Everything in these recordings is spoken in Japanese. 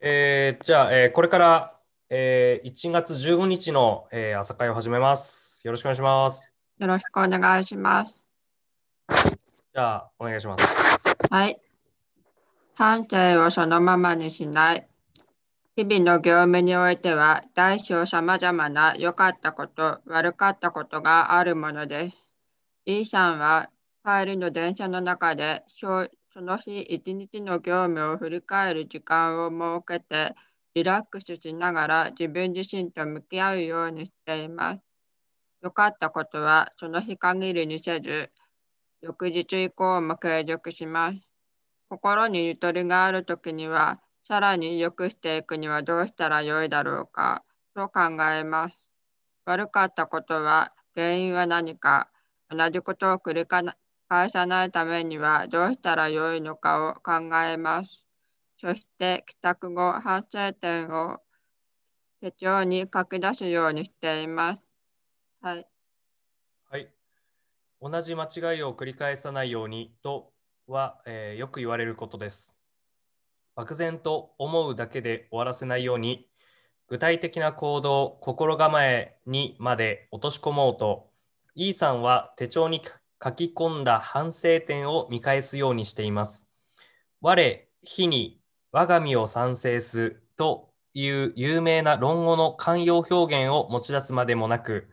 えーじゃあ、えーこれから、えー1月15日の、えー朝会を始めます。よろしくお願いします。よろしくお願いします。じゃあ、お願いします。はい。反省をそのままにしない。日々の業務においては、大小さまざまな良かったこと、悪かったことがあるものです。E さんは、帰りの電車の中で、その日一日の業務を振り返る時間を設けて、リラックスしながら自分自身と向き合うようにしています。良かったことはその日限りにせず、翌日以降も継続します。心にゆとりがあるときには、さらに良くしていくにはどうしたらよいだろうかと考えます。悪かったことは原因は何か、同じことを繰り返さないためにはどうしたらよいのかを考えます。そして帰宅後、反省点を手帳に書き出すようにしています。はい。はい。同じ間違いを繰り返さないようにとは、えーよく言われることです。漠然と思うだけで終わらせないように、具体的な行動、心構えにまで落とし込もうと、E さんは手帳に書き込んだ反省点を見返すようにしています。我、日に我が身を賛成すという有名な論語の慣用表現を持ち出すまでもなく、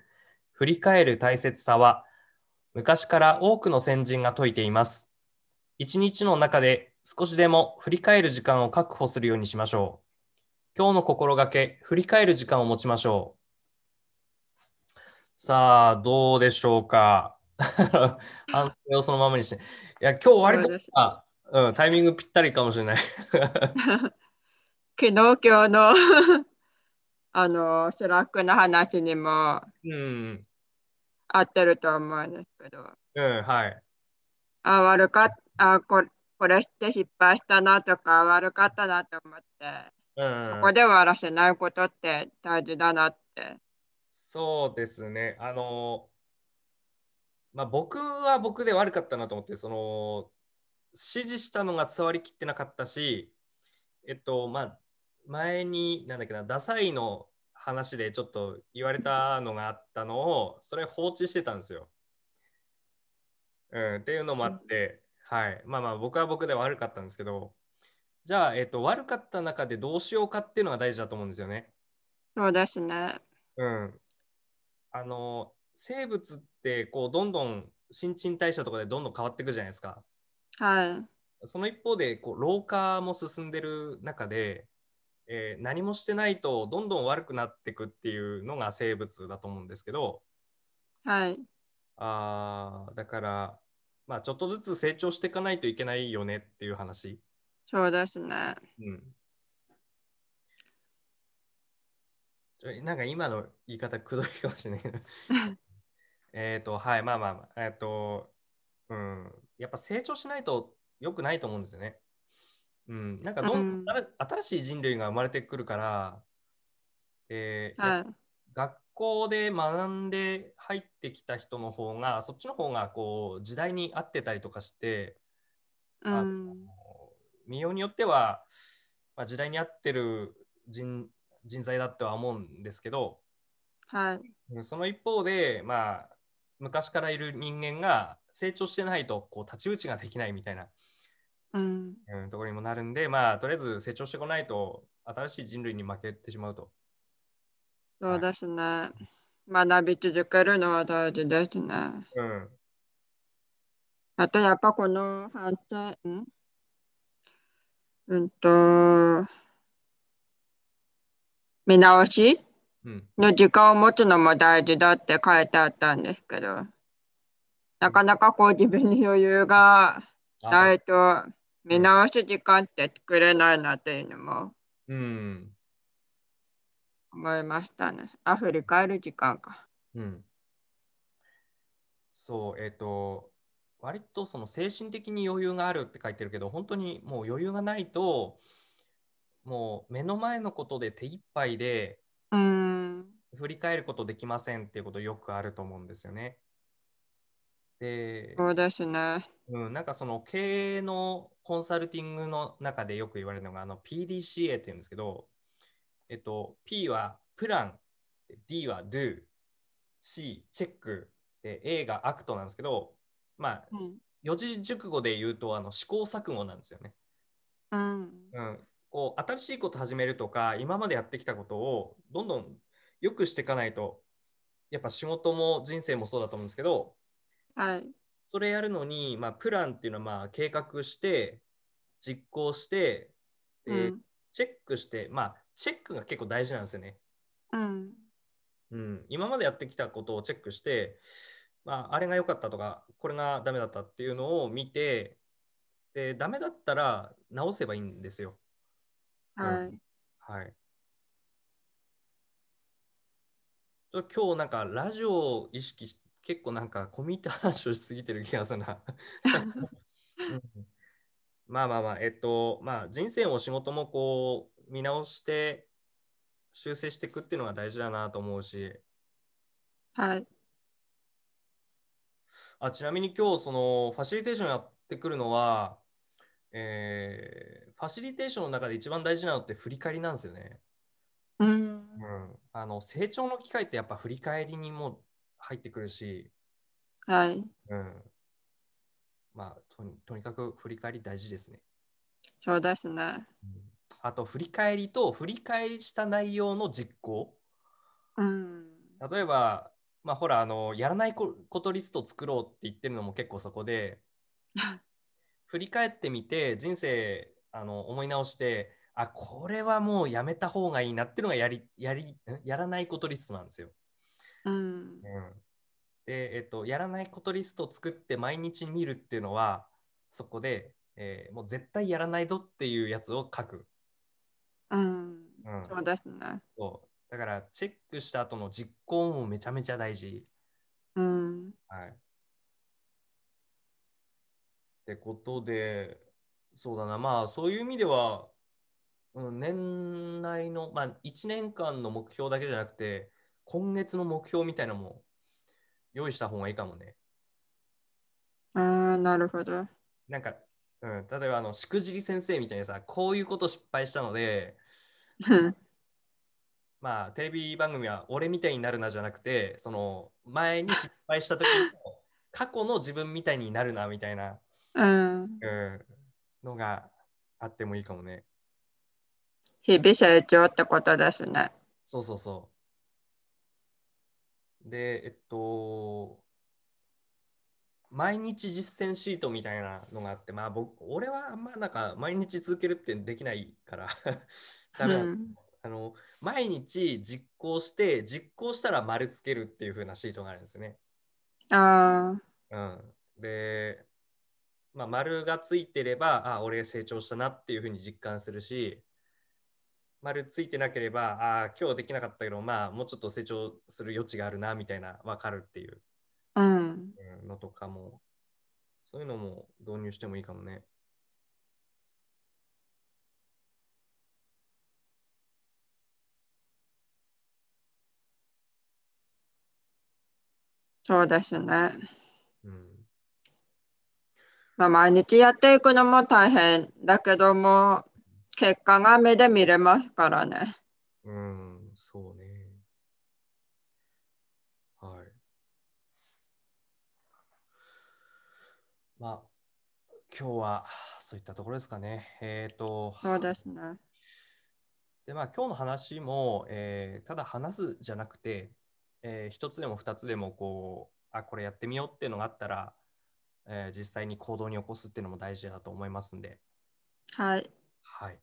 振り返る大切さは昔から多くの先人が説いています。一日の中で少しでも振り返る時間を確保するようにしましょう。今日の心がけ、振り返る時間を持ちましょう。さあ、どうでしょうか 反省をそのままにして。いや、今日割とあ、うん、タイミングぴったりかもしれない。昨日今日の あのスラックの話にもうん、合ってると思うんですけど、うん、はい。あ、悪かった、あこ、これして失敗したなとか、悪かったなと思って、うん、ここで終わらせないことって大事だなって。そうですね。あの、まあ、僕は僕で悪かったなと思って、その、指示したのが伝わりきってなかったし、えっと、まあ、前に、なんだっけな、ダサいの話でちょっと言われたのがあったのを、それ放置してたんですよ。うん、っていうのもあって、はい。まあまあ、僕は僕で悪かったんですけど、じゃあ、えっと、悪かった中でどうしようかっていうのが大事だと思うんですよね。そうですね。うん。あの、生物ってこうどんどん新陳代謝とかでどんどん変わっていくじゃないですか。はい。その一方でこう老化も進んでる中で、えー何もしてないとどんどん悪くなっていくっていうのが生物だと思うんですけど、はい。あーだから、まあ、ちょっとずつ成長していかないといけないよねっていう話。そうですね。うん。なんか今の言い方くどいかもしれないけど。えっと、はい、まあまあまあ、えっ、と、うん、やっぱ成長しないと良くないと思うんですよね。うん、なんかどん、うん新新しい人類が生まれてくるから、えーやはい。学校で学んで入ってきた人の方が、そっちの方がこう時代に合ってたりとかして、あうん。の見ようによっては、まあ、時代に合ってる人人材だとは思うんですけど、はい。うんその一方で、まあ、昔からいる人間が成長してないとこう太刀打ちができないみたいな、うん。うんところにもなるんで、まあ、とりあえず成長してこないと新しい人類に負けてしまうと。そうですね。学び続けるのは大事ですね。うん、あとやっぱこの反省、ん？うんと、見直し？うん、の時間を持つのも大事だって書いてあったんですけど、なかなかこう自分に余裕があないと見直す時間って作れないなっていうのもうん、思いましたね。あ、振り返る時間か。うん。そう、えっ、と、割とその精神的に余裕があるって書いてるけど、本当にもう余裕がないと、もう目の前のことで手一杯でうーん。振り返ることできませんっていうことよくあると思うんですよね。で、そうですね。うん、なんかその経営のコンサルティングの中でよく言われるのがあの PDCA って言うんですけど、えっと、P は plan、D は Do、 C、check、で A が act なんですけど、まあ、うん。四字熟語で言うとあの試行錯誤なんですよね。うん。うん、こう新しいこと始めるとか今までやってきたことをどんどん良くしていかないとやっぱ仕事も人生もそうだと思うんですけどはい。それやるのに、まあ、プランっていうのはまあ計画して実行してで、うん。チェックしてまあチェックが結構大事なんですよね、うん。うん、今までやってきたことをチェックして、まあ、あれが良かったとかこれがダメだったっていうのを見てでダメだったら直せばいいんですよはい。はい。ちょ今日なんかラジオを意識し結構なんか込み入った話をしすぎてる気がするな。うんまあまあまあ、えっと、まあ人生も仕事もこう見直して修正していくっていうのが大事だなと思うし、はい。あちなみに今日そのファシリテーションやってくるのは、えーファシリテーションの中で一番大事なのって振り返りなんですよね。うん。うん、あの成長の機会ってやっぱ振り返りにも入ってくるし、はい。うん、まあとにとにかく振り返り大事ですね。そうですね。うんあと振り返りと振り返りした内容の実行。うん。例えば、まあほらあの、やらないこことリストを作ろうって言ってるのも結構そこで、振り返ってみて人生あの思い直して、あ、これはもうやめた方がいいなっていうのがやりやりん？やらないことリストなんですよ。うん。うんで、えっと、やらないことリストを作って毎日見るっていうのは、そこで、えーもう絶対やらないぞっていうやつを書く。うん。うんそうですね。そうだから、チェックした後の実行もめちゃめちゃ大事。うん。はい。ってことで、そうだな、まあ、そういう意味では、うん、年内の、まあ、1年間の目標だけじゃなくて、今月の目標みたいなのも用意した方がいいかもね。ああ、なるほど。なんか、うん、例えばあのしくじり先生みたいにさ、こういうこと失敗したので、まあ、テレビ番組は俺みたいになるなじゃなくて、その前に失敗した時の 過去の自分みたいになるなみたいな、うん。うん、のがあってもいいかもね。日々成長ってことですね。そうそうそう。で、えっと、毎日実践シートみたいなのがあって、まあ僕、俺はあんまなんか毎日続けるってできないからダメなのうんあの毎日実行して実行したら丸つけるっていう風なシートがあるんですよね。あうん、で、まあ、丸がついてればあ俺成長したなっていう風に実感するし丸ついてなければあ今日できなかったけどまあもうちょっと成長する余地があるなみたいな分かるっていうのとかもそういうのも導入してもいいかもね。そうですね。うんまあ、毎日やっていくのも大変だけども、結果が目で見れますからね。うん、そうね。はい。まあ、今日はそういったところですかね。えっ、と、そうですね。で、まあ、今日の話も、えーただ話すじゃなくて、えー一つでも二つでも、こう、あ、これやってみようっていうのがあったら、えー実際に行動に起こすっていうのも大事だと思いますんで、はい。はい。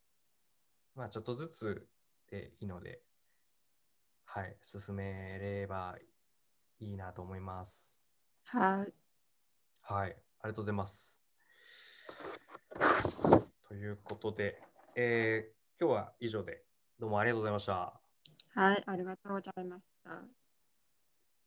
まあ、ちょっとずつでいいので、はい、進めればいいなと思います。はい。はい、ありがとうございます。ということで、えー今日は以上で、どうもありがとうございました。はい。ありがとうございました。